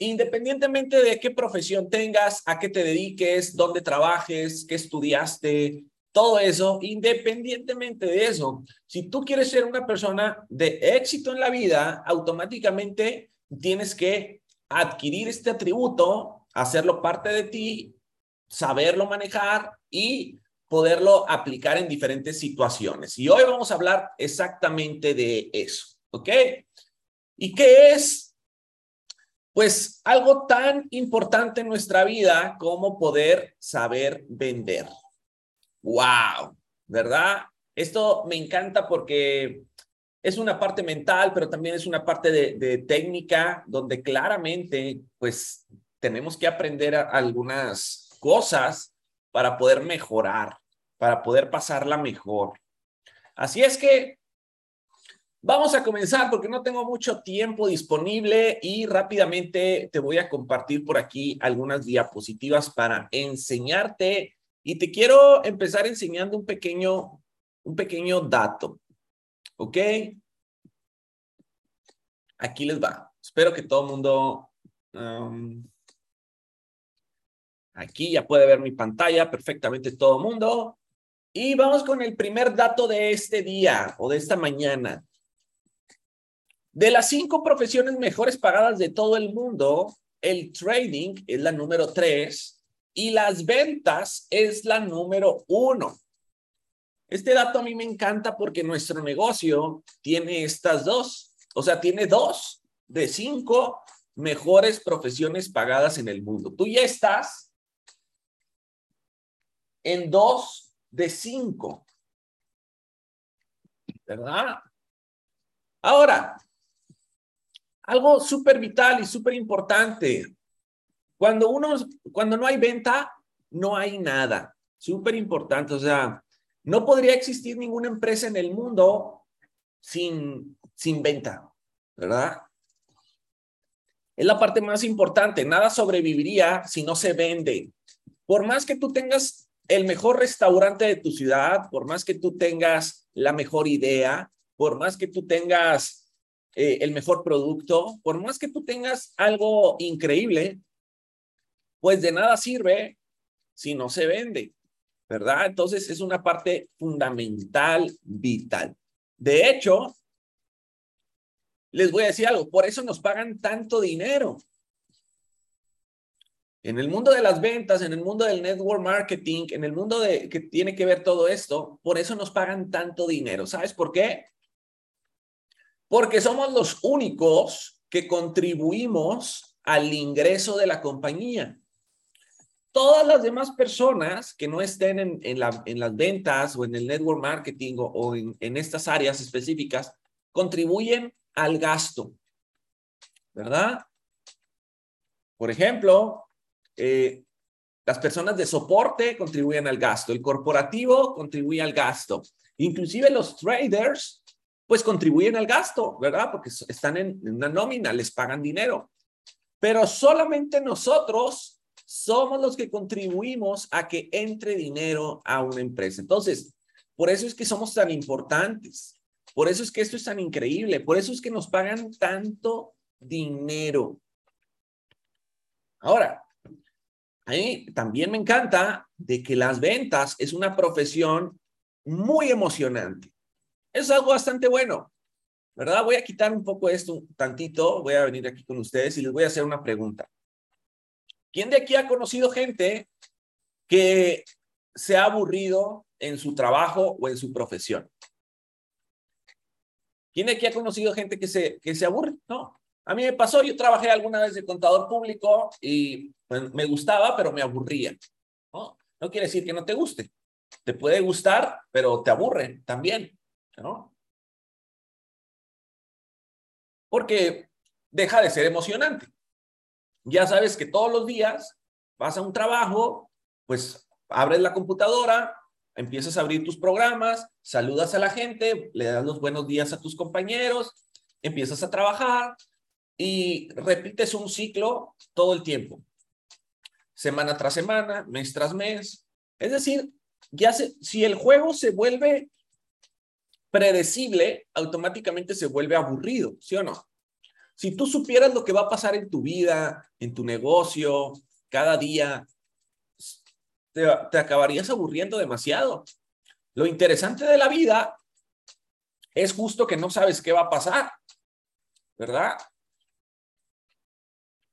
independientemente de qué profesión tengas, a qué te dediques, dónde trabajes, qué estudiaste, todo eso, independientemente de eso, si tú quieres ser una persona de éxito en la vida, automáticamente tienes que adquirir este atributo, hacerlo parte de ti, saberlo manejar y poderlo aplicar en diferentes situaciones. Y hoy vamos a hablar exactamente de eso, ¿ok? ¿Y qué es? Pues algo tan importante en nuestra vida como poder saber vender. ¡Wow! ¿Verdad? Esto me encanta porque es una parte mental, pero también es una parte de, técnica donde claramente, pues, tenemos que aprender algunas cosas para poder mejorar, para poder pasarla mejor. Así es que vamos a comenzar porque no tengo mucho tiempo disponible y rápidamente te voy a compartir por aquí algunas diapositivas para enseñarte y te quiero empezar enseñando un pequeño un pequeño dato. ¿Ok? Aquí les va. Espero que todo mundo um, Aquí ya puede ver mi pantalla perfectamente todo el mundo. Y vamos con el primer dato de este día o de esta mañana. De las cinco profesiones mejores pagadas de todo el mundo, el trading es la número tres y las ventas es la número uno. Este dato a mí me encanta porque nuestro negocio tiene estas dos, o sea, tiene dos de cinco mejores profesiones pagadas en el mundo. Tú ya estás en dos de cinco. ¿Verdad? Ahora, algo súper vital y súper importante. Cuando uno, cuando no hay venta, no hay nada. Súper importante. O sea, no podría existir ninguna empresa en el mundo sin, sin venta, ¿verdad? Es la parte más importante. Nada sobreviviría si no se vende. Por más que tú tengas el mejor restaurante de tu ciudad, por más que tú tengas la mejor idea, por más que tú tengas eh, el mejor producto, por más que tú tengas algo increíble, pues de nada sirve si no se vende, ¿verdad? Entonces es una parte fundamental, vital. De hecho, les voy a decir algo, por eso nos pagan tanto dinero. En el mundo de las ventas, en el mundo del network marketing, en el mundo de que tiene que ver todo esto, por eso nos pagan tanto dinero. ¿Sabes por qué? Porque somos los únicos que contribuimos al ingreso de la compañía. Todas las demás personas que no estén en, en, las ventas o en el network marketing o, en, en estas áreas específicas contribuyen al gasto, ¿verdad? Por ejemplo, eh, las personas de soporte contribuyen al gasto, el corporativo contribuye al gasto, inclusive los traders, pues contribuyen al gasto, ¿verdad? Porque están en, una nómina, les pagan dinero. Pero solamente nosotros somos los que contribuimos a que entre dinero a una empresa. Entonces, por eso es que somos tan importantes. Por eso es que esto es tan increíble. Por eso es que nos pagan tanto dinero. Ahora, a también me encanta de que las ventas es una profesión muy emocionante. Es algo bastante bueno, ¿verdad? Voy a quitar un poco esto un tantito, voy a venir aquí con ustedes y les voy a hacer una pregunta. ¿Quién de aquí ha conocido gente que se ha aburrido en su trabajo o en su profesión? ¿Quién de aquí ha conocido gente que se, que se aburre? No. A mí me pasó, yo trabajé alguna vez de contador público y pues, me gustaba, pero me aburría. ¿no? no quiere decir que no te guste. Te puede gustar, pero te aburre también. ¿No? Porque deja de ser emocionante. Ya sabes que todos los días vas a un trabajo, pues abres la computadora, empiezas a abrir tus programas, saludas a la gente, le das los buenos días a tus compañeros, empiezas a trabajar, y repites un ciclo todo el tiempo, semana tras semana, mes tras mes. Es decir, ya si el juego se vuelve predecible, automáticamente se vuelve aburrido, ¿sí o no? Si tú supieras lo que va a pasar en tu vida, en tu negocio, cada día, te, acabarías aburriendo demasiado. Lo interesante de la vida es justo que no sabes qué va a pasar, ¿verdad?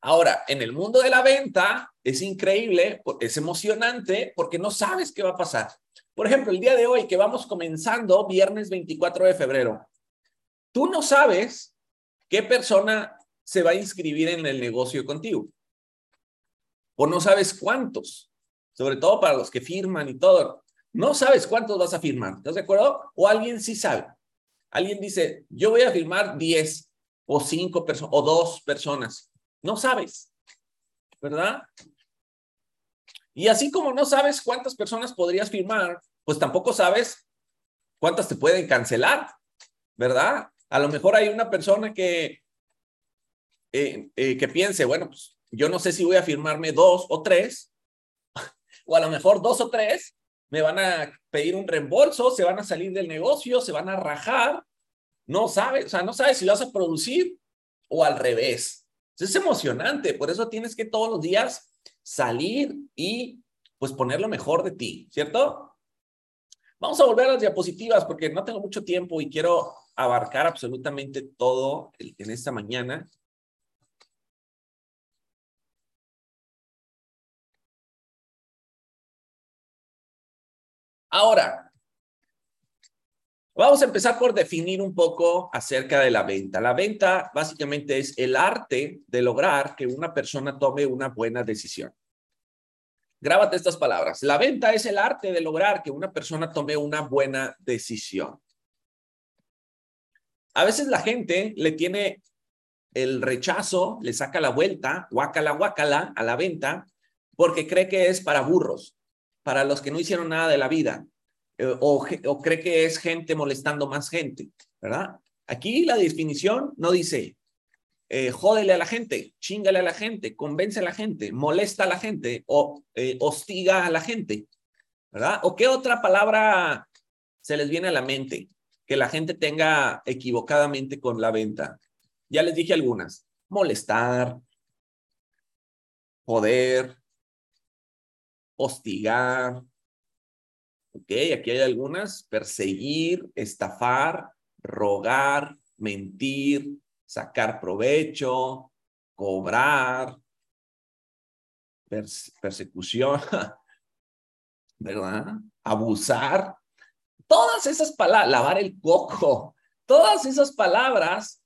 Ahora, en el mundo de la venta es increíble, es emocionante porque no sabes qué va a pasar. Por ejemplo, el día de hoy que vamos comenzando, viernes 24 de febrero, tú no sabes qué persona se va a inscribir en el negocio contigo. O no sabes cuántos, sobre todo para los que firman y todo. No sabes cuántos vas a firmar, ¿estás de acuerdo? O alguien sí sabe. Alguien dice, yo voy a firmar 10 o 5 personas o 2 personas. No sabes, ¿verdad? Y así como no sabes cuántas personas podrías firmar, pues tampoco sabes cuántas te pueden cancelar, ¿verdad? A lo mejor hay una persona que, eh, eh, que piense, bueno, pues yo no sé si voy a firmarme dos o tres, o a lo mejor dos o tres me van a pedir un reembolso, se van a salir del negocio, se van a rajar, no sabes, o sea, no sabes si vas a producir o al revés. Es emocionante, por eso tienes que todos los días salir y pues poner lo mejor de ti, ¿cierto? Vamos a volver a las diapositivas porque no tengo mucho tiempo y quiero abarcar absolutamente todo en esta mañana. Ahora, vamos a empezar por definir un poco acerca de la venta. La venta básicamente es el arte de lograr que una persona tome una buena decisión. Grábate estas palabras. La venta es el arte de lograr que una persona tome una buena decisión. A veces la gente le tiene el rechazo, le saca la vuelta, guácala, guácala a la venta, porque cree que es para burros para los que no hicieron nada de la vida eh, o, cree que es gente molestando más gente, ¿verdad? Aquí la definición no dice, eh, jódele a la gente, chingale a la gente, convence a la gente, molesta a la gente o eh, hostiga a la gente, ¿verdad? ¿O qué otra palabra se les viene a la mente que la gente tenga equivocadamente con la venta? Ya les dije algunas, molestar, poder, hostigar. Ok, aquí hay algunas. Perseguir, estafar, rogar, mentir, sacar provecho, cobrar, persecución, ¿verdad? Abusar. Todas esas palabras, lavar el coco, todas esas palabras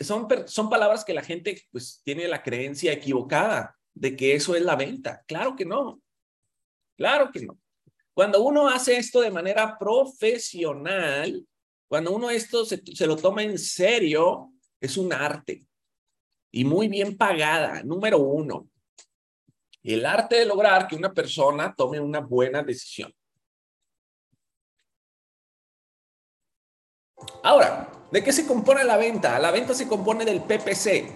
son, son palabras que la gente pues tiene la creencia equivocada de que eso es la venta. Claro que no. Claro que no. Cuando uno hace esto de manera profesional, cuando uno esto se, lo toma en serio, es un arte y muy bien pagada. Número uno, el arte de lograr que una persona tome una buena decisión. Ahora, ¿de qué se compone la venta? La venta se compone del PPC.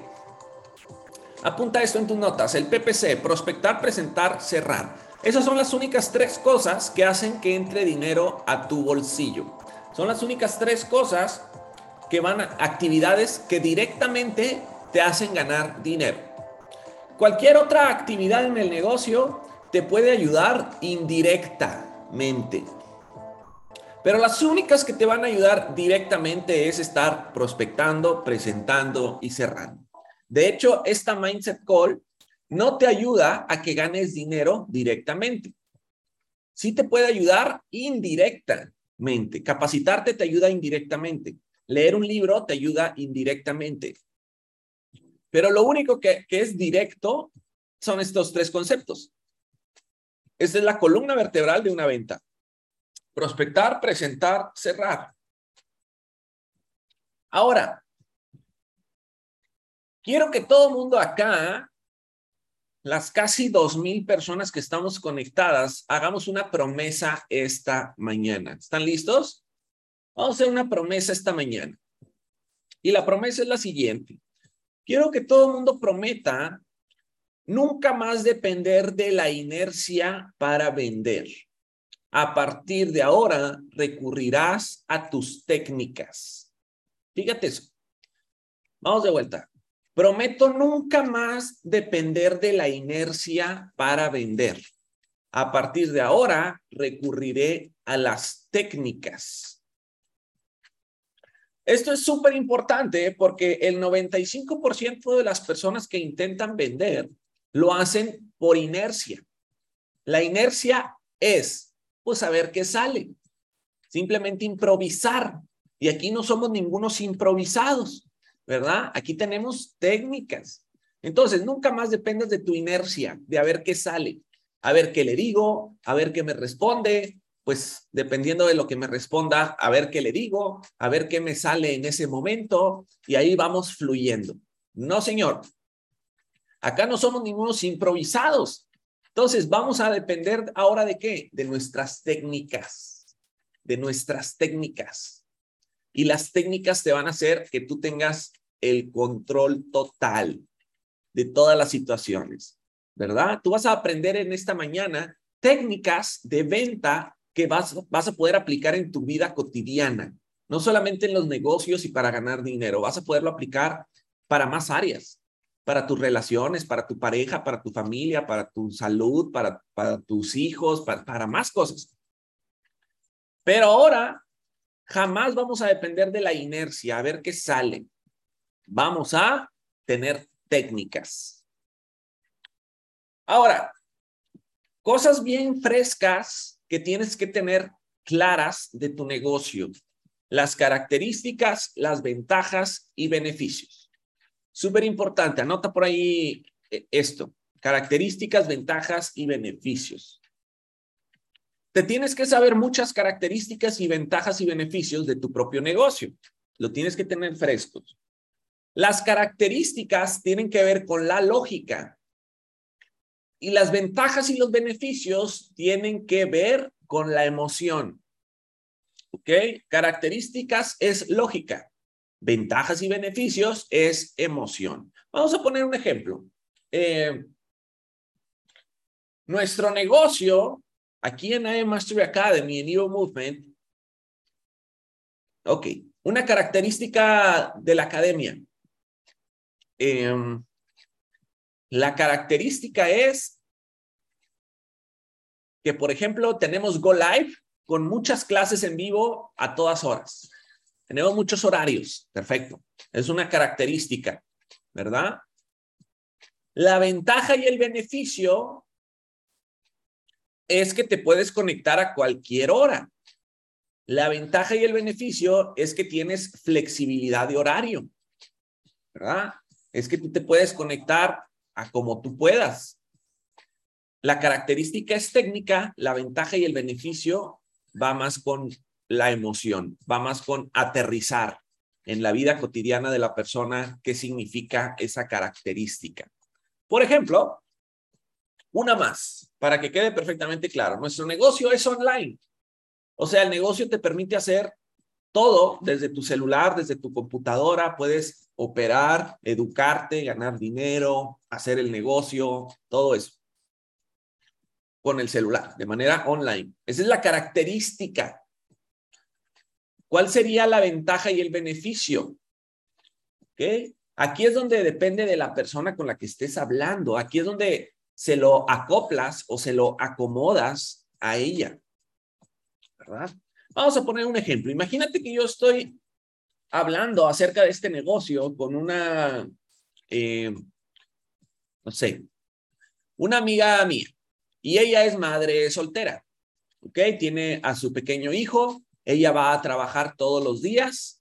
Apunta esto en tus notas. El PPC, prospectar, presentar, cerrar. Esas son las únicas tres cosas que hacen que entre dinero a tu bolsillo. Son las únicas tres cosas que van a actividades que directamente te hacen ganar dinero. Cualquier otra actividad en el negocio te puede ayudar indirectamente. Pero las únicas que te van a ayudar directamente es estar prospectando, presentando y cerrando. De hecho, esta Mindset Call no te ayuda a que ganes dinero directamente. Sí te puede ayudar indirectamente. Capacitarte te ayuda indirectamente. Leer un libro te ayuda indirectamente. Pero lo único que, es directo son estos tres conceptos. Esta es la columna vertebral de una venta. Prospectar, presentar, cerrar. Ahora, quiero que todo el mundo acá las casi dos mil personas que estamos conectadas, hagamos una promesa esta mañana. ¿Están listos? Vamos a hacer una promesa esta mañana. Y la promesa es la siguiente. Quiero que todo el mundo prometa nunca más depender de la inercia para vender. A partir de ahora recurrirás a tus técnicas. Fíjate eso. Vamos de vuelta. Prometo nunca más depender de la inercia para vender. A partir de ahora, recurriré a las técnicas. Esto es súper importante porque el 95% de las personas que intentan vender lo hacen por inercia. La inercia es, pues, saber qué sale. Simplemente improvisar. Y aquí no somos ningunos improvisados, ¿verdad? Aquí tenemos técnicas. Entonces, nunca más dependas de tu inercia, de a ver qué sale, a ver qué le digo, a ver qué me responde, pues dependiendo de lo que me responda, a ver qué le digo, a ver qué me sale en ese momento y ahí vamos fluyendo. No, señor. Acá no somos ningunos improvisados. Entonces, vamos a depender ahora de qué? De nuestras técnicas, de nuestras técnicas. Y las técnicas te van a hacer que tú tengas el control total de todas las situaciones, ¿verdad? Tú vas a aprender en esta mañana técnicas de venta que vas, vas a poder aplicar en tu vida cotidiana, no solamente en los negocios y para ganar dinero, vas a poderlo aplicar para más áreas, para tus relaciones, para tu pareja, para tu familia, para tu salud, para, tus hijos, para, para más cosas. Pero ahora jamás vamos a depender de la inercia, a ver qué sale. Vamos a tener técnicas. Ahora, cosas bien frescas que tienes que tener claras de tu negocio. Las características, las ventajas y beneficios. Súper importante, anota por ahí eh, esto. Características, ventajas y beneficios. Te tienes que saber muchas características y ventajas y beneficios de tu propio negocio. Lo tienes que tener frescos. Las características tienen que ver con la lógica y las ventajas y los beneficios tienen que ver con la emoción. ¿Ok? Características es lógica. Ventajas y beneficios es emoción. Vamos a poner un ejemplo. Eh, nuestro negocio aquí en I Mastery Academy, en Evo Movement, ok, una característica de la academia Em, la característica es que, por ejemplo, tenemos Go Live con muchas clases en vivo a todas horas. Tenemos muchos horarios. Perfecto. Es una característica, ¿verdad? La ventaja y el beneficio es que te puedes conectar a cualquier hora. La ventaja y el beneficio es que tienes flexibilidad de horario, ¿verdad? Es que tú te puedes conectar a como tú puedas. La característica es técnica, la ventaja y el beneficio va más con la emoción, va más con aterrizar en la vida cotidiana de la persona qué significa esa característica. Por ejemplo, una más, para que quede perfectamente claro, nuestro negocio es online. O sea, el negocio te permite hacer todo desde tu celular, desde tu computadora, puedes operar, educarte, ganar dinero, hacer el negocio, todo eso con el celular, de manera online. Esa es la característica. ¿Cuál sería la ventaja y el beneficio? Aquí es donde depende de la persona con la que estés hablando. Aquí es donde se lo acoplas o se lo acomodas a ella. ¿Verdad? Vamos a poner un ejemplo. Imagínate que yo estoy hablando acerca de este negocio con una, eh, no sé, una amiga mía. Y ella es madre soltera, ¿ok? Tiene a su pequeño hijo, ella va a trabajar todos los días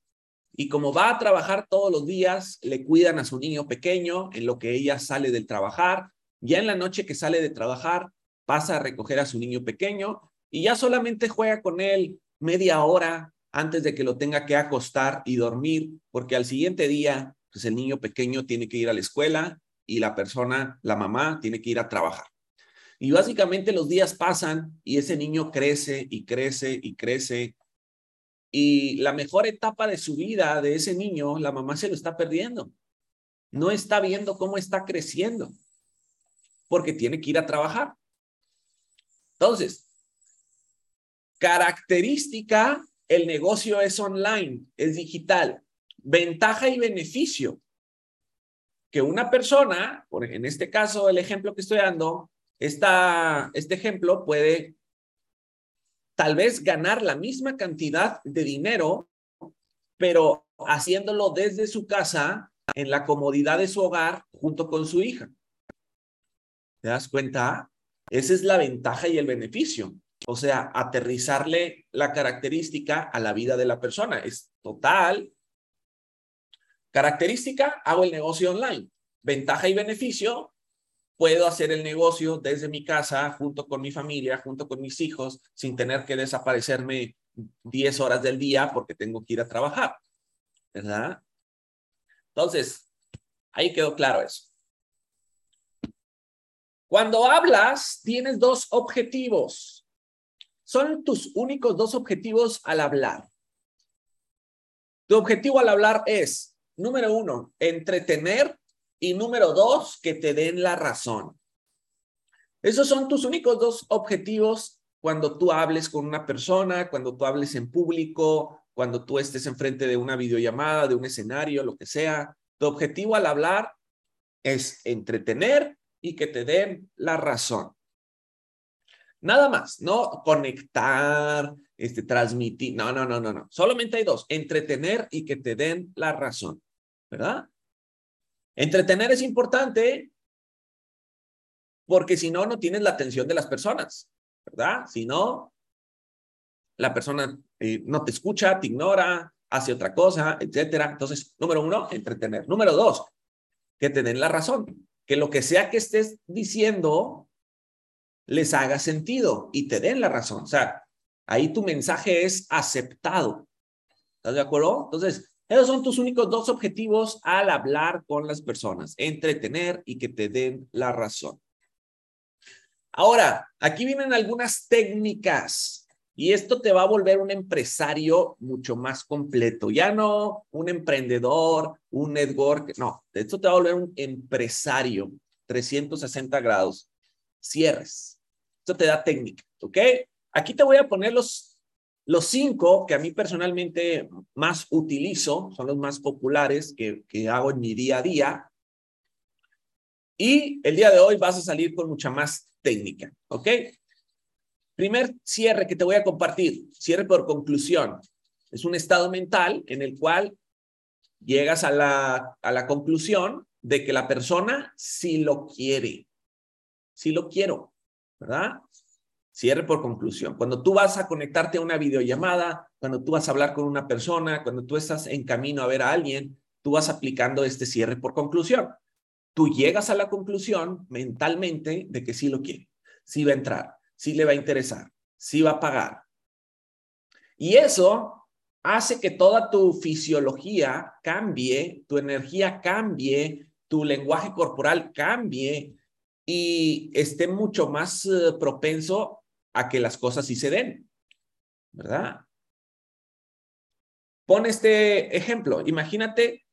y como va a trabajar todos los días, le cuidan a su niño pequeño en lo que ella sale del trabajar. Ya en la noche que sale de trabajar, pasa a recoger a su niño pequeño y ya solamente juega con él media hora, antes de que lo tenga que acostar y dormir, porque al siguiente día, pues el niño pequeño tiene que ir a la escuela y la persona, la mamá, tiene que ir a trabajar. Y básicamente los días pasan y ese niño crece y crece y crece. Y la mejor etapa de su vida de ese niño, la mamá se lo está perdiendo. No está viendo cómo está creciendo porque tiene que ir a trabajar. Entonces, característica el negocio es online, es digital. Ventaja y beneficio. que una persona, en este caso el ejemplo que estoy dando, esta, este ejemplo puede tal vez ganar la misma cantidad de dinero, pero haciéndolo desde su casa, en la comodidad de su hogar, junto con su hija. ¿Te das cuenta? Esa es la ventaja y el beneficio. O sea, aterrizarle la característica a la vida de la persona. Es total. Característica, hago el negocio online. Ventaja y beneficio, puedo hacer el negocio desde mi casa, junto con mi familia, junto con mis hijos, sin tener que desaparecerme 10 horas del día porque tengo que ir a trabajar. ¿Verdad? Entonces, ahí quedó claro eso. Cuando hablas, tienes dos objetivos. Son tus únicos dos objetivos al hablar. Tu objetivo al hablar es, número uno, entretener y número dos, que te den la razón. Esos son tus únicos dos objetivos cuando tú hables con una persona, cuando tú hables en público, cuando tú estés enfrente de una videollamada, de un escenario, lo que sea. Tu objetivo al hablar es entretener y que te den la razón. Nada más, no conectar, este, transmitir, no, no, no, no, no. Solamente hay dos, entretener y que te den la razón, ¿verdad? Entretener es importante porque si no, no tienes la atención de las personas, ¿verdad? Si no, la persona eh, no te escucha, te ignora, hace otra cosa, etcétera. Entonces, número uno, entretener. Número dos, que te den la razón, que lo que sea que estés diciendo les haga sentido y te den la razón. O sea, ahí tu mensaje es aceptado. ¿Estás de acuerdo? Entonces, esos son tus únicos dos objetivos al hablar con las personas, entretener y que te den la razón. Ahora, aquí vienen algunas técnicas y esto te va a volver un empresario mucho más completo. Ya no un emprendedor, un network, no, esto te va a volver un empresario 360 grados. Cierres. Esto te da técnica, ¿ok? Aquí te voy a poner los los cinco que a mí personalmente más utilizo, son los más populares que, que hago en mi día a día. Y el día de hoy vas a salir con mucha más técnica, ¿ok? Primer cierre que te voy a compartir, cierre por conclusión. Es un estado mental en el cual llegas a la, a la conclusión de que la persona sí lo quiere. Sí lo quiero, ¿verdad? Cierre por conclusión. Cuando tú vas a conectarte a una videollamada, cuando tú vas a hablar con una persona, cuando tú estás en camino a ver a alguien, tú vas aplicando este cierre por conclusión. Tú llegas a la conclusión mentalmente de que sí lo quiere, sí va a entrar, sí le va a interesar, sí va a pagar. Y eso hace que toda tu fisiología cambie, tu energía cambie, tu lenguaje corporal cambie y esté mucho más eh, propenso a que las cosas sí se den, ¿verdad? Pon este ejemplo. Imagínate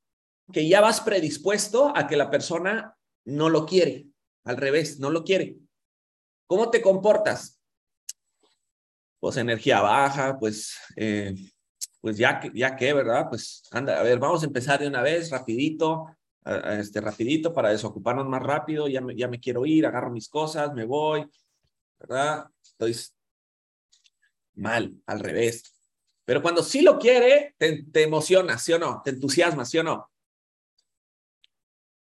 que ya vas predispuesto a que la persona no lo quiere, al revés, no lo quiere. ¿Cómo te comportas? Pues energía baja, pues, eh, pues ya ya que, ¿verdad? Pues anda, a ver, vamos a empezar de una vez, rapidito, este, rapidito para desocuparnos más rápido, ya me, ya me quiero ir, agarro mis cosas, me voy, ¿verdad? Estoy mal, al revés. Pero cuando sí lo quiere, te, te emociona, ¿sí o no? Te entusiasma, ¿sí o no?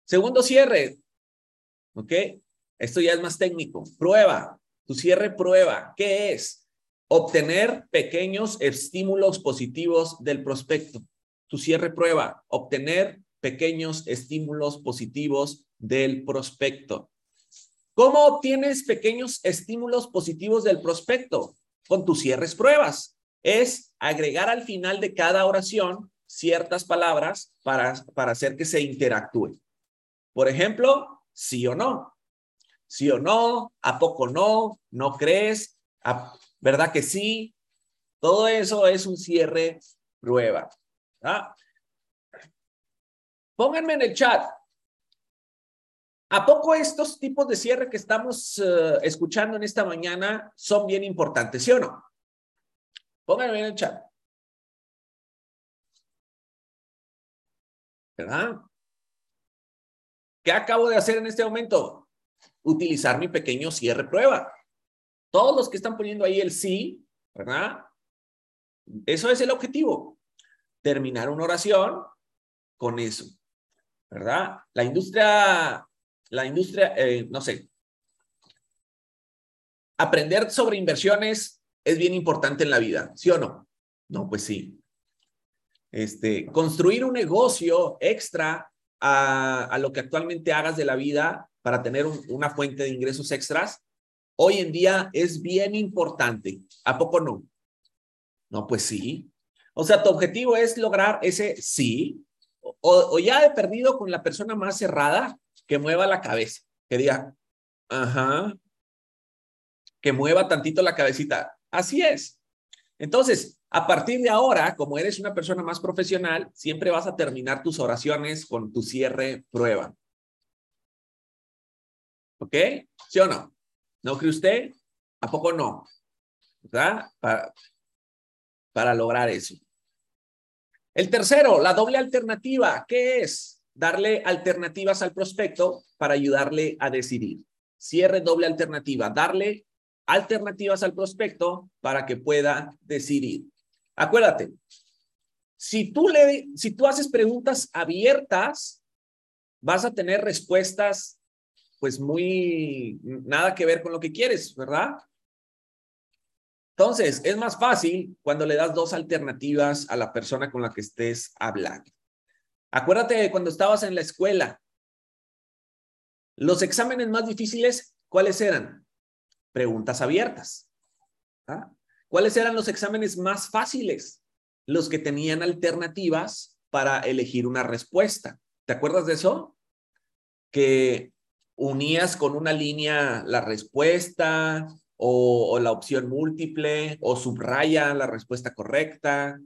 Segundo cierre, ¿ok? Esto ya es más técnico. Prueba, tu cierre prueba. ¿Qué es? Obtener pequeños estímulos positivos del prospecto. Tu cierre prueba, obtener pequeños estímulos positivos del prospecto. ¿Cómo obtienes pequeños estímulos positivos del prospecto? Con tus cierres pruebas. Es agregar al final de cada oración ciertas palabras para, para hacer que se interactúe. Por ejemplo, sí o no. Sí o no, a poco no, no crees, ¿verdad que sí? Todo eso es un cierre prueba. Pónganme en el chat, ¿A poco estos tipos de cierre que estamos eh, escuchando en esta mañana son bien importantes, sí o no? Pónganme en el chat. ¿Verdad? ¿Qué acabo de hacer en este momento? Utilizar mi pequeño cierre prueba. Todos los que están poniendo ahí el sí, ¿verdad? Eso es el objetivo. Terminar una oración con eso, ¿verdad? La industria, la industria, eh, no sé. Aprender sobre inversiones es bien importante en la vida, ¿sí o no? No, pues sí. Este, construir un negocio extra a, lo que actualmente hagas de la vida para tener una fuente de ingresos extras, hoy en día es bien importante. ¿A poco no? No, pues sí. O sea, tu objetivo es lograr ese sí, o, ya he perdido con la persona más cerrada que mueva la cabeza, que diga, ajá, que mueva tantito la cabecita. Así es. Entonces, a partir de ahora, como eres una persona más profesional, siempre vas a terminar tus oraciones con tu cierre prueba. ¿Ok? ¿Sí o no? ¿No cree usted? ¿A poco no? ¿Verdad? Para, para lograr eso. El tercero, la doble alternativa. ¿Qué es? Darle alternativas al prospecto para ayudarle a decidir. Cierre doble alternativa. Darle alternativas al prospecto para que pueda decidir. Acuérdate, si tú, le, si tú haces preguntas abiertas, vas a tener respuestas pues muy nada que ver con lo que quieres, ¿verdad? Entonces, es más fácil cuando le das dos alternativas a la persona con la que estés hablando. Acuérdate de cuando estabas en la escuela, los exámenes más difíciles, ¿cuáles eran? Preguntas abiertas. ¿ah? ¿Cuáles eran los exámenes más fáciles? Los que tenían alternativas para elegir una respuesta. ¿Te acuerdas de eso? Que unías con una línea la respuesta o, la opción múltiple o subraya la respuesta correcta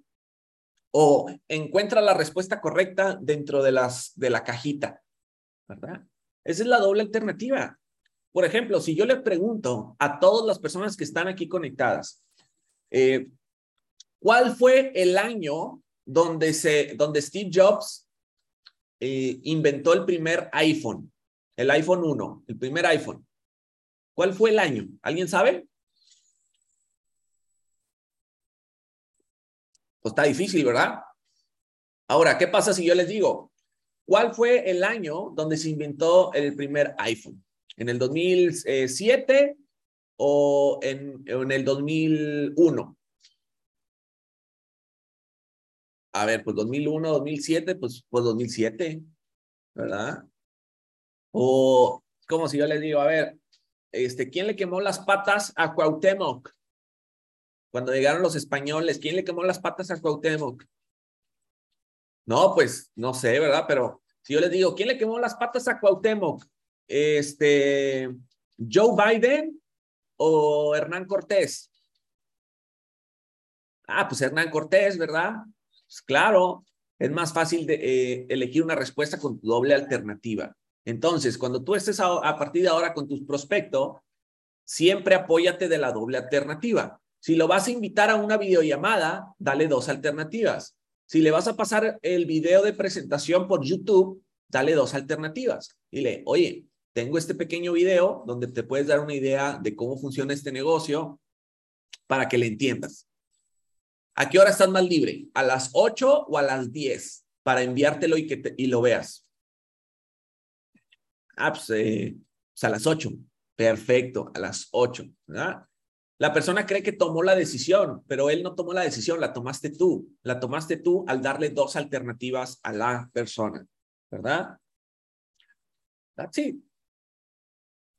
o encuentra la respuesta correcta dentro de, las, de la cajita, ¿verdad? Esa es la doble alternativa. Por ejemplo, si yo le pregunto a todas las personas que están aquí conectadas, eh, ¿Cuál fue el año donde, se, donde Steve Jobs eh, inventó el primer iPhone? El iPhone 1, el primer iPhone. ¿Cuál fue el año? ¿Alguien sabe? Pues está difícil, ¿verdad? Ahora, ¿qué pasa si yo les digo, ¿cuál fue el año donde se inventó el primer iPhone? ¿En el 2007 o en, en el 2001. A ver, pues 2001, 2007, pues, pues 2007, ¿verdad? O como si yo les digo, a ver, este, ¿quién le quemó las patas a Cuauhtémoc? Cuando llegaron los españoles, ¿quién le quemó las patas a Cuauhtémoc? No, pues no sé, ¿verdad? Pero si yo les digo, ¿quién le quemó las patas a Cuauhtémoc? Este, Joe Biden o Hernán Cortés? Ah, pues Hernán Cortés, ¿verdad? Pues claro, es más fácil de, eh, elegir una respuesta con doble alternativa. Entonces, cuando tú estés a, partir de ahora con tu prospecto, siempre apóyate de la doble alternativa. Si lo vas a invitar a una videollamada, dale dos alternativas. Si le vas a pasar el video de presentación por YouTube, dale dos alternativas. Dile, oye, tengo este pequeño video donde te puedes dar una idea de cómo funciona este negocio para que le entiendas. ¿A qué hora estás más libre? ¿A las 8 o a las 10 para enviártelo y, que y lo veas? Ah, pues, eh, pues, a las 8. Perfecto, a las 8. ¿verdad? La persona cree que tomó la decisión, pero él no tomó la decisión, la tomaste tú. La tomaste tú al darle dos alternativas a la persona, ¿verdad? That's it.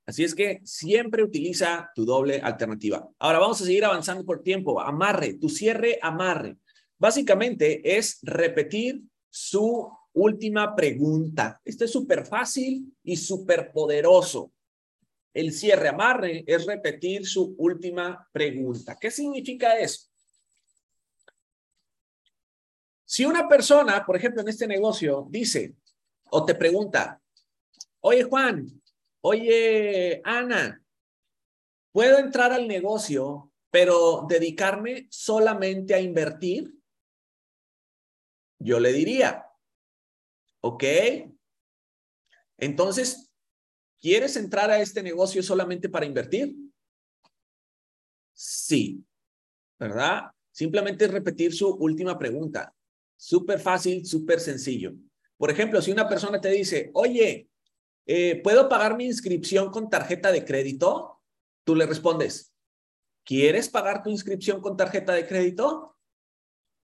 Así es que siempre utiliza tu doble alternativa. Ahora vamos a seguir avanzando por tiempo. Amarre, tu cierre amarre. Básicamente es repetir su última pregunta. Esto es súper fácil y súper poderoso. El cierre amarre es repetir su última pregunta. ¿Qué significa eso? Si una persona, por ejemplo, en este negocio, dice o te pregunta, oye Juan, oye, Ana, ¿puedo entrar al negocio, pero dedicarme solamente a invertir? Yo le diría, ok, Entonces, ¿quieres entrar a este negocio solamente para invertir? Sí, ¿verdad? Simplemente repetir su última pregunta. Súper fácil, súper sencillo. Por ejemplo, si una persona te dice, oye, eh, ¿puedo pagar mi inscripción con tarjeta de crédito? Tú le respondes, ¿quieres pagar tu inscripción con tarjeta de crédito?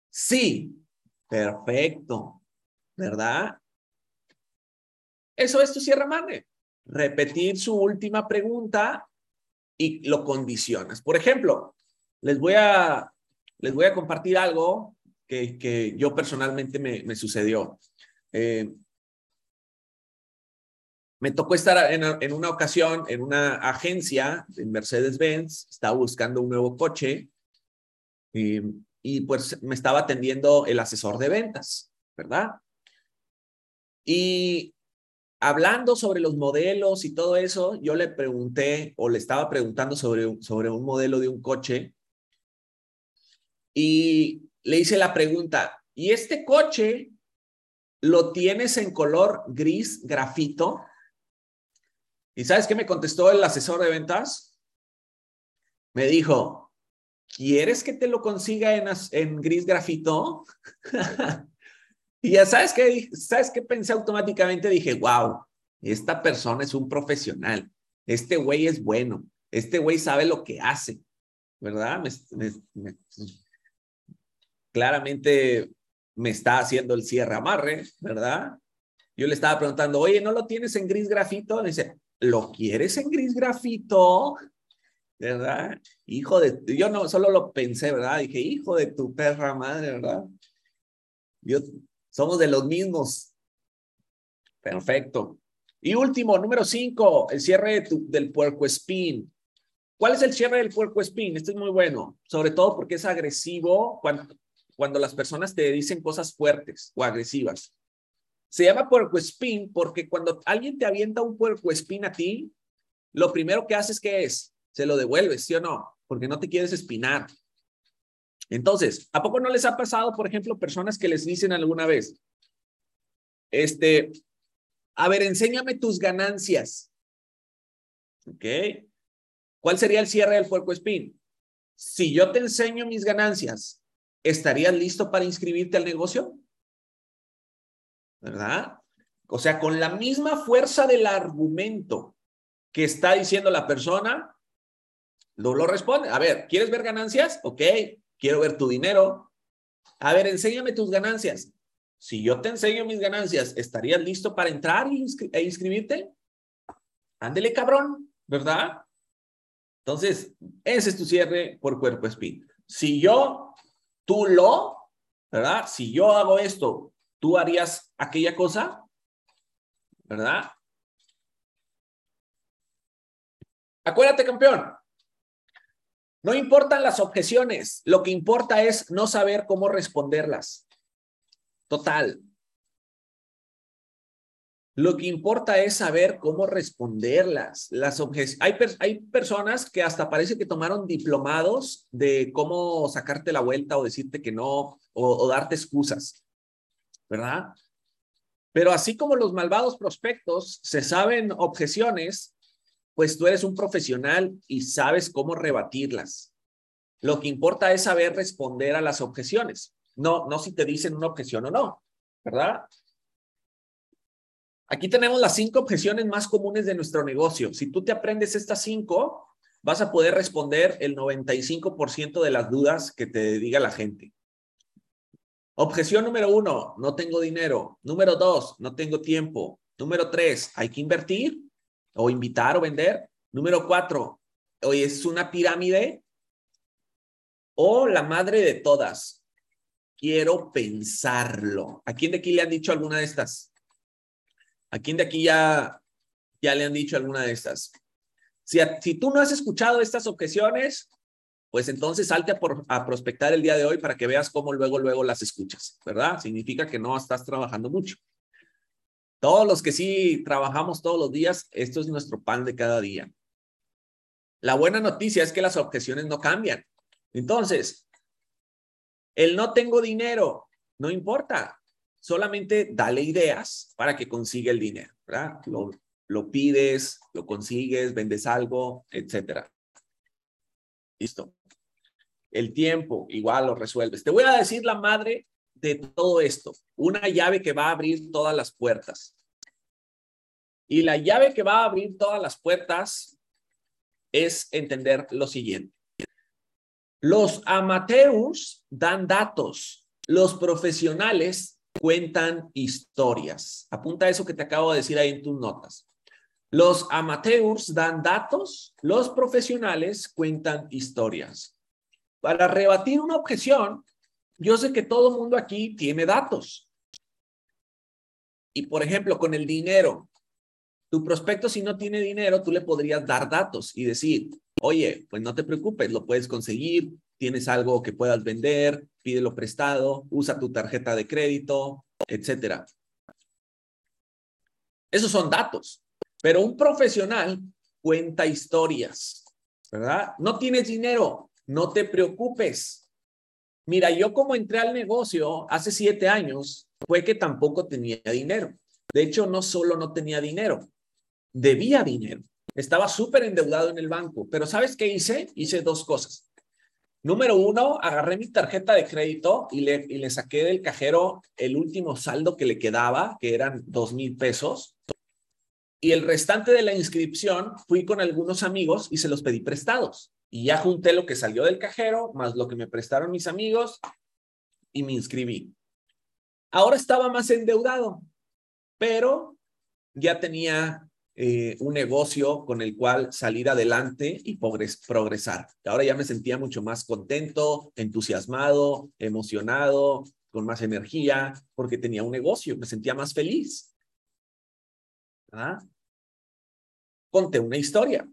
Sí, perfecto, ¿verdad? Eso es tu cierre. Repetir su última pregunta y lo condicionas. Por ejemplo, les voy a, les voy a compartir algo que, que yo personalmente me, me sucedió. Eh, me tocó estar en, en, una ocasión en una agencia en Mercedes-Benz, estaba buscando un nuevo coche y, y, pues me estaba atendiendo el asesor de ventas, ¿verdad? Y hablando sobre los modelos y todo eso, yo le pregunté o le estaba preguntando sobre, sobre un modelo de un coche y le hice la pregunta, ¿y este coche lo tienes en color gris grafito? ¿Y sabes qué me contestó el asesor de ventas? Me dijo, ¿quieres que te lo consiga en, en gris grafito? y ya sabes qué, sabes qué pensé automáticamente, dije, wow, esta persona es un profesional, este güey es bueno, este güey sabe lo que hace, ¿verdad? claramente me está haciendo el cierre amarre, ¿verdad? Yo le estaba preguntando, oye, ¿no lo tienes en gris grafito? Me dice, ¿lo quieres en gris grafito? ¿Verdad? Hijo de, yo no, solo lo pensé, ¿verdad? Dije, hijo de tu perra madre, ¿verdad? Yo, somos de los mismos. Perfecto. Y último, número cinco, el cierre del puerco espín. ¿Cuál es el cierre del puerco espín? Este es muy bueno, sobre todo porque es agresivo cuando, las personas te dicen cosas fuertes o agresivas. Se llama puerco espín porque cuando alguien te avienta un puerco espín a ti, lo primero que haces que es, se lo devuelves, ¿sí o no? Porque no te quieres espinar. Entonces, ¿a poco no les ha pasado, por ejemplo, personas que les dicen alguna vez, este, a ver, enséñame tus ganancias. ¿Ok? ¿Cuál sería el cierre del puerco espín? Si yo te enseño mis ganancias ¿estarías listo para inscribirte al negocio? ¿Verdad? O sea, con la misma fuerza del argumento que está diciendo la persona, no lo responde. A ver, ¿quieres ver ganancias? Ok, quiero ver tu dinero. A ver, enséñame tus ganancias. Si yo te enseño mis ganancias, ¿estarías listo para entrar e inscribirte? Ándele, cabrón, ¿verdad? Entonces, ese es tu cierre por cuerpo espíritu. Si yo tú lo, ¿verdad? Si yo hago esto, ¿tú harías aquella cosa? ¿Verdad? Acuérdate, campeón. No importan las objeciones, lo que importa es no saber cómo responderlas. Total. Lo que importa es saber cómo responderlas. Las hay, hay personas que hasta parece que tomaron diplomados de cómo sacarte la vuelta o decirte que no o, o darte excusas, ¿verdad? Pero así como los malvados prospectos se saben objeciones, pues tú eres un profesional y sabes cómo rebatirlas. Lo que importa es saber responder a las objeciones, no, no si te dicen una objeción o no, ¿verdad? Aquí tenemos las cinco objeciones más comunes de nuestro negocio. Si tú te aprendes estas cinco, vas a poder responder el 95% de las dudas que te diga la gente. Objeción número uno, no tengo dinero. Número dos, no tengo tiempo. Número tres, hay que invertir o invitar o vender. Número cuatro, hoy es una pirámide o la madre de todas. Quiero pensarlo. ¿A quién de aquí le han dicho alguna de estas? ¿A quién de aquí ya, ya le han dicho alguna de estas? Si, si tú no has escuchado estas objeciones, pues entonces salte a, a prospectar el día de hoy para que veas cómo luego, luego las escuchas, ¿verdad? Significa que no estás trabajando mucho. Todos los que sí trabajamos todos los días, esto es nuestro pan de cada día. La buena noticia es que las objeciones no cambian. Entonces, el no tengo dinero, no importa. solamente dale ideas para que consiga el dinero, ¿verdad? Lo, lo pides, lo consigues, vendes algo, etcétera. Listo. El tiempo, igual lo resuelves. Te voy a decir la madre de todo esto, una llave que va a abrir todas las puertas. Y la llave que va a abrir todas las puertas es entender lo siguiente. Los amateurs dan datos, los profesionales cuentan historias. Apunta eso que te acabo de decir ahí en tus notas. Los amateurs dan datos, los profesionales cuentan historias. Para rebatir una objeción, yo sé que todo el mundo aquí tiene datos. Y por ejemplo, con el dinero, tu prospecto si no tiene dinero, tú le podrías dar datos y decir, oye, pues no te preocupes, lo puedes conseguir, tienes algo que puedas vender, pídelo prestado, usa tu tarjeta de crédito, etcétera. Esos son datos. Pero un profesional cuenta historias, ¿verdad? No tienes dinero, no te preocupes. Mira, yo como entré al negocio hace siete años, fue que tampoco tenía dinero. De hecho, no solo no tenía dinero, debía dinero. Estaba súper endeudado en el banco. Pero ¿sabes qué hice? Hice dos cosas. Número uno, agarré mi tarjeta de crédito y le, y le saqué del cajero el último saldo que le quedaba, que eran dos mil pesos y el restante de la inscripción fui con algunos amigos y se los pedí prestados. Y ya junté lo que salió del cajero, más lo que me prestaron mis amigos, y me inscribí. Ahora estaba más endeudado, pero ya tenía eh, un negocio con el cual salir adelante y progresar. Ahora ya me sentía mucho más contento, entusiasmado, emocionado, con más energía, porque tenía un negocio, me sentía más feliz. ¿Ah? Conté una historia.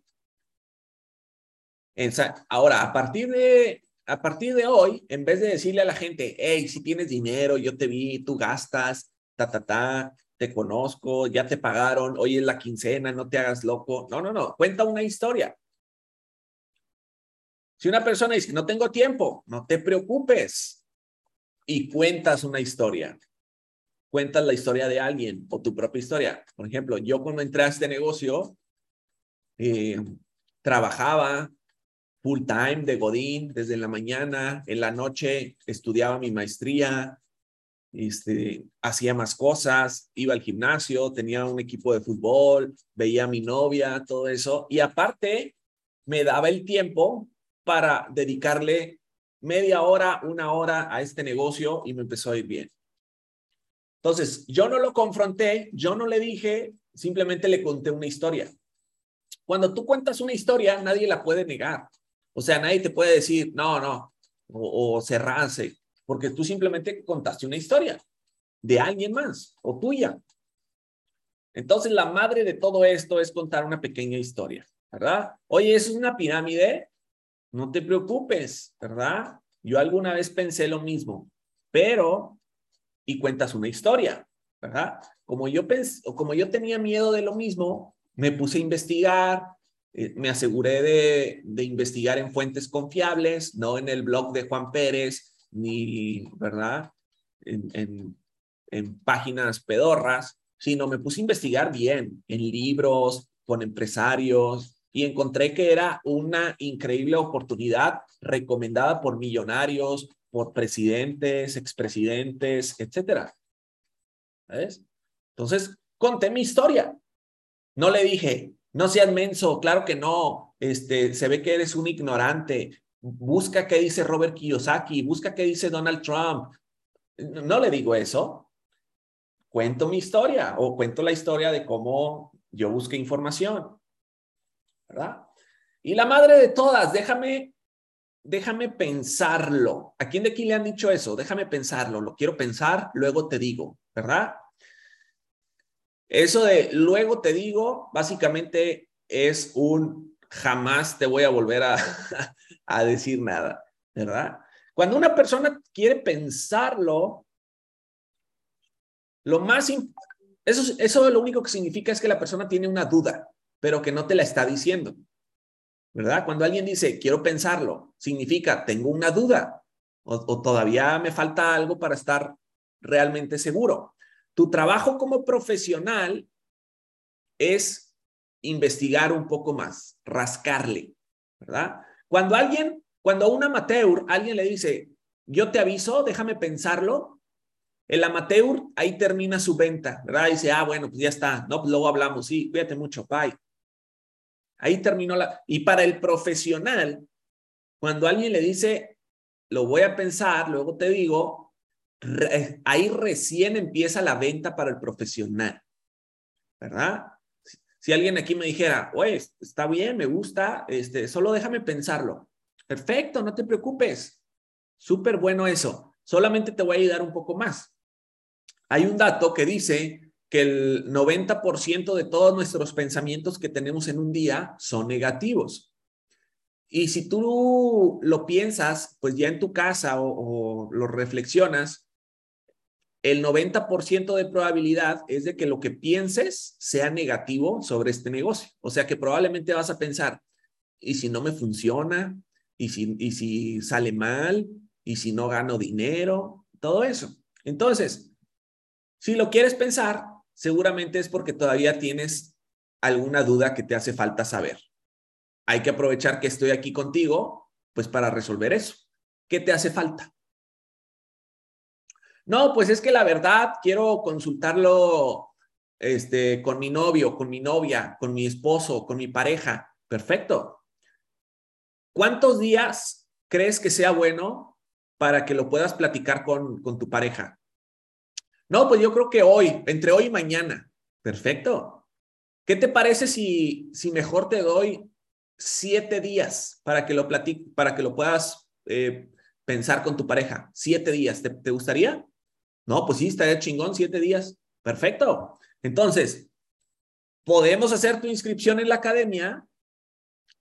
Ahora, a partir de a partir de hoy, en vez de decirle a la gente, hey, si tienes dinero, yo te vi, tú gastas, ta, ta, ta, te conozco, ya te pagaron, hoy es la quincena, no te hagas loco. No, no, no, cuenta una historia. Si una persona dice, no tengo tiempo, no te preocupes y cuentas una historia cuentas la historia de alguien o tu propia historia. Por ejemplo, yo cuando entré a este negocio, eh, trabajaba full time de Godín desde la mañana, en la noche estudiaba mi maestría, este, hacía más cosas, iba al gimnasio, tenía un equipo de fútbol, veía a mi novia, todo eso. Y aparte, me daba el tiempo para dedicarle media hora, una hora a este negocio y me empezó a ir bien. Entonces, yo no lo confronté, yo no le dije, simplemente le conté una historia. Cuando tú cuentas una historia, nadie la puede negar. O sea, nadie te puede decir, no, no, o, cerrarse, porque tú simplemente contaste una historia de alguien más o tuya. Entonces, la madre de todo esto es contar una pequeña historia, ¿verdad? Oye, ¿eso es una pirámide? No te preocupes, ¿verdad? Yo alguna vez pensé lo mismo, pero y cuentas una historia, ¿verdad? Como yo, pensé, como yo tenía miedo de lo mismo, me puse a investigar, eh, me aseguré de, investigar en fuentes confiables, no en el blog de Juan Pérez, ni, ¿verdad? En, en, páginas pedorras, sino me puse a investigar bien, en libros, con empresarios, y encontré que era una increíble oportunidad recomendada por millonarios, por presidentes, expresidentes, etcétera. ¿Ves? Entonces, conté mi historia. No le dije, no seas menso, claro que no, este, se ve que eres un ignorante, busca qué dice Robert Kiyosaki, busca qué dice Donald Trump. No le digo eso. Cuento mi historia o cuento la historia de cómo yo busqué información. ¿Verdad? Y la madre de todas, déjame déjame pensarlo. ¿A quién de aquí le han dicho eso? Déjame pensarlo, lo quiero pensar, luego te digo, ¿verdad? Eso de luego te digo, básicamente es un jamás te voy a volver a, a decir nada, ¿verdad? Cuando una persona quiere pensarlo, lo más, eso, eso lo único que significa es que la persona tiene una duda, pero que no te la está diciendo. ¿verdad? Cuando alguien dice, quiero pensarlo, significa, tengo una duda o, todavía me falta algo para estar realmente seguro. Tu trabajo como profesional es investigar un poco más, rascarle, ¿verdad? Cuando alguien, cuando a un amateur, alguien le dice, yo te aviso, déjame pensarlo, el amateur ahí termina su venta, ¿verdad? Dice, ah, bueno, pues ya está, no, pues luego hablamos, sí, cuídate mucho, bye. Ahí terminó la... Y para el profesional, cuando alguien le dice, lo voy a pensar, luego te digo, ahí recién empieza la venta para el profesional, ¿verdad? Si alguien aquí me dijera, oye, está bien, me gusta, este, solo déjame pensarlo. Perfecto, no te preocupes. Súper bueno eso. Solamente te voy a ayudar un poco más. Hay un dato que dice que el 90% de todos nuestros pensamientos que tenemos en un día son negativos. Y si tú lo piensas, pues ya en tu casa o, lo reflexionas, el 90% de probabilidad es de que lo que pienses sea negativo sobre este negocio. O sea que probablemente vas a pensar, ¿y si no me funciona? ¿Y si, y si sale mal? ¿Y si no gano dinero? Todo eso. Entonces, si lo quieres pensar, seguramente es porque todavía tienes alguna duda que te hace falta saber. Hay que aprovechar que estoy aquí contigo, pues para resolver eso. ¿Qué te hace falta? No, pues es que la verdad quiero consultarlo este, con mi novio, con mi novia, con mi esposo, con mi pareja. Perfecto. ¿Cuántos días crees que sea bueno para que lo puedas platicar con, con tu pareja? No, pues yo creo que hoy, entre hoy y mañana. Perfecto. ¿Qué te parece si, si mejor te doy siete días para que lo platique, para que lo puedas eh, pensar con tu pareja? Siete días. ¿Te, ¿Te gustaría? No, pues sí, estaría chingón, siete días. Perfecto. Entonces, podemos hacer tu inscripción en la academia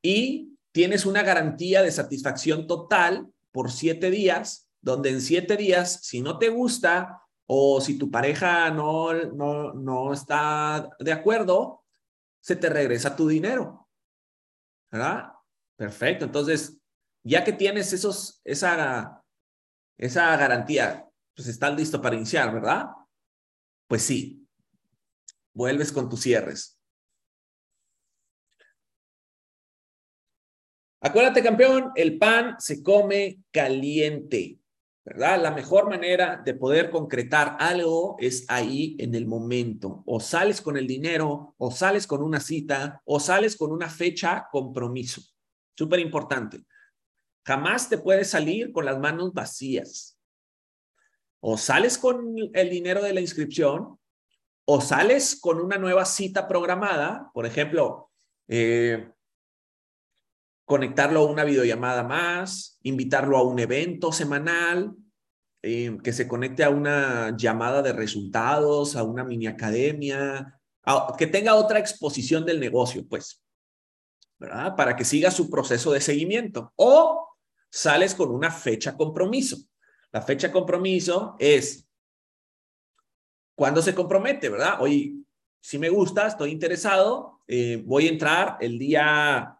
y tienes una garantía de satisfacción total por siete días, donde en siete días, si no te gusta, o si tu pareja no, no, no está de acuerdo, se te regresa tu dinero. ¿Verdad? Perfecto. Entonces, ya que tienes esos, esa, esa garantía, pues estás listo para iniciar, ¿verdad? Pues sí. Vuelves con tus cierres. Acuérdate, campeón, el pan se come caliente. ¿verdad? La mejor manera de poder concretar algo es ahí en el momento. O sales con el dinero, o sales con una cita, o sales con una fecha compromiso. Súper importante. Jamás te puedes salir con las manos vacías. O sales con el dinero de la inscripción, o sales con una nueva cita programada, por ejemplo, eh, conectarlo a una videollamada más, invitarlo a un evento semanal, eh, que se conecte a una llamada de resultados, a una mini academia, que tenga otra exposición del negocio, pues, ¿verdad? Para que siga su proceso de seguimiento. O sales con una fecha compromiso. La fecha compromiso es cuando se compromete, ¿verdad? Oye, si me gusta, estoy interesado, eh, voy a entrar el día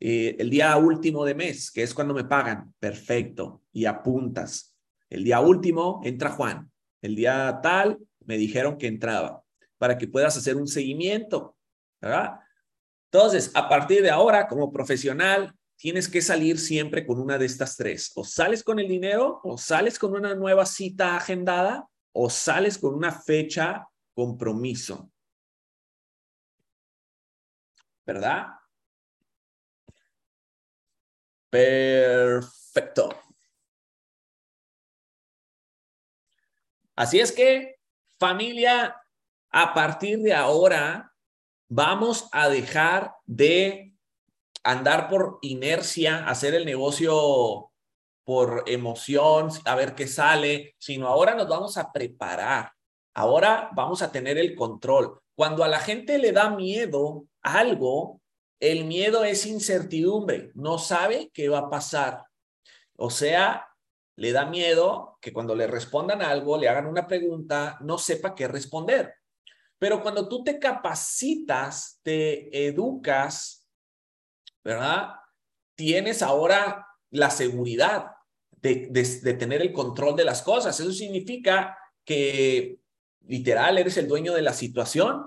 eh, el día último de mes, que es cuando me pagan, perfecto, y apuntas. El día último entra Juan, el día tal me dijeron que entraba, para que puedas hacer un seguimiento, ¿verdad? Entonces, a partir de ahora, como profesional, tienes que salir siempre con una de estas tres. O sales con el dinero, o sales con una nueva cita agendada, o sales con una fecha compromiso. ¿Verdad? Perfecto. Así es que, familia, a partir de ahora vamos a dejar de andar por inercia, hacer el negocio por emoción, a ver qué sale, sino ahora nos vamos a preparar. Ahora vamos a tener el control. Cuando a la gente le da miedo algo, el miedo es incertidumbre, no sabe qué va a pasar. O sea, le da miedo que cuando le respondan algo, le hagan una pregunta, no sepa qué responder. Pero cuando tú te capacitas, te educas, ¿verdad? Tienes ahora la seguridad de, tener el control de las cosas. Eso significa que literal eres el dueño de la situación.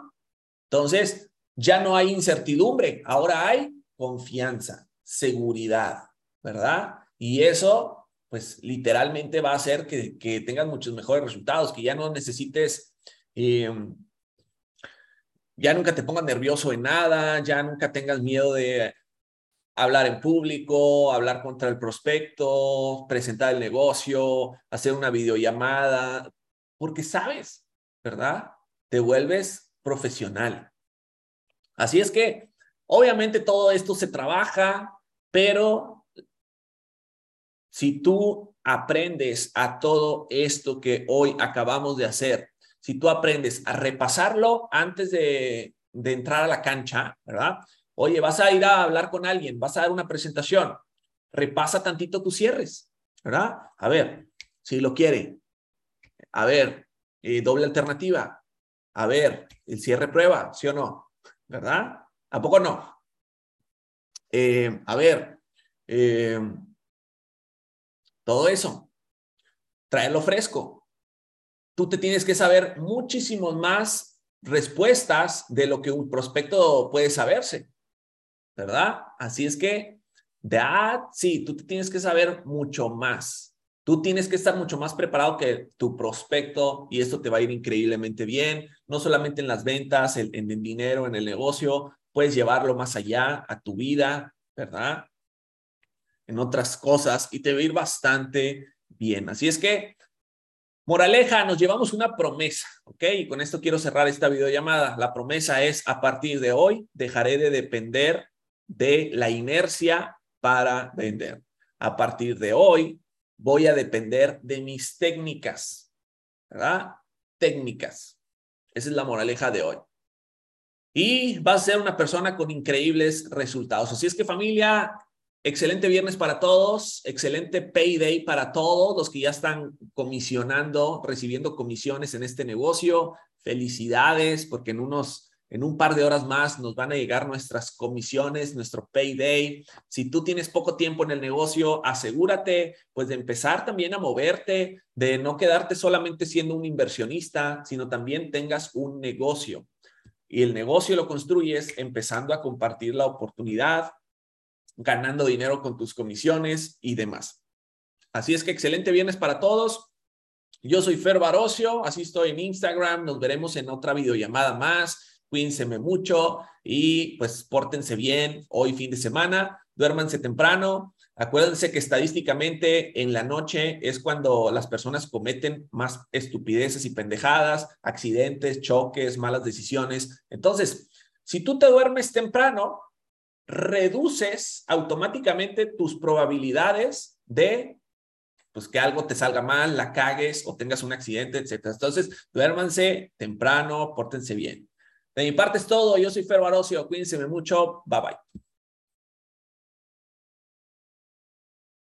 Entonces, ya no hay incertidumbre, ahora hay confianza, seguridad, ¿verdad? Y eso, pues literalmente va a hacer que, que tengas muchos mejores resultados, que ya no necesites, em, ya nunca te pongas nervioso en nada, ya nunca tengas miedo de hablar en público, hablar contra el prospecto, presentar el negocio, hacer una videollamada, porque sabes, ¿verdad? Te vuelves profesional. Así es que, obviamente todo esto se trabaja, pero si tú aprendes a todo esto que hoy acabamos de hacer, si tú aprendes a repasarlo antes de, de entrar a la cancha, ¿verdad? Oye, vas a ir a hablar con alguien, vas a dar una presentación, repasa tantito tus cierres, ¿verdad? A ver, si lo quiere. A ver, eh, doble alternativa. A ver, el cierre prueba, ¿sí o no? ¿verdad? ¿A poco no? Eh, a ver, eh, todo eso, traerlo fresco. Tú te tienes que saber muchísimos más respuestas de lo que un prospecto puede saberse, ¿verdad? Así es que, that, sí, tú te tienes que saber mucho más. Tú tienes que estar mucho más preparado que tu prospecto y esto te va a ir increíblemente bien, no solamente en las ventas, en, el dinero, en el negocio, puedes llevarlo más allá a tu vida, ¿verdad? En otras cosas y te va a ir bastante bien. Así es que, moraleja, nos llevamos una promesa, ¿ok? Y con esto quiero cerrar esta videollamada. La promesa es, a partir de hoy, dejaré de depender de la inercia para vender. A partir de hoy, voy a depender de mis técnicas, ¿verdad? Técnicas. Esa es la moraleja de hoy. Y va a ser una persona con increíbles resultados. Así es que familia, excelente viernes para todos, excelente payday para todos los que ya están comisionando, recibiendo comisiones en este negocio. Felicidades, porque en unos en un par de horas más nos van a llegar nuestras comisiones, nuestro payday. Si tú tienes poco tiempo en el negocio, asegúrate pues de empezar también a moverte, de no quedarte solamente siendo un inversionista, sino también tengas un negocio. Y el negocio lo construyes empezando a compartir la oportunidad, ganando dinero con tus comisiones y demás. Así es que excelente viernes para todos. Yo soy Fer Barocio, así estoy en Instagram. Nos veremos en otra videollamada más cuídense mucho y pues pórtense bien hoy fin de semana, duérmanse temprano. Acuérdense que estadísticamente en la noche es cuando las personas cometen más estupideces y pendejadas, accidentes, choques, malas decisiones. Entonces, si tú te duermes temprano, reduces automáticamente tus probabilidades de pues que algo te salga mal, la cagues o tengas un accidente, etc. Entonces, duérmanse temprano, pórtense bien. De mi parte es todo. Yo soy Fer Barocio. Cuídense mucho. Bye bye.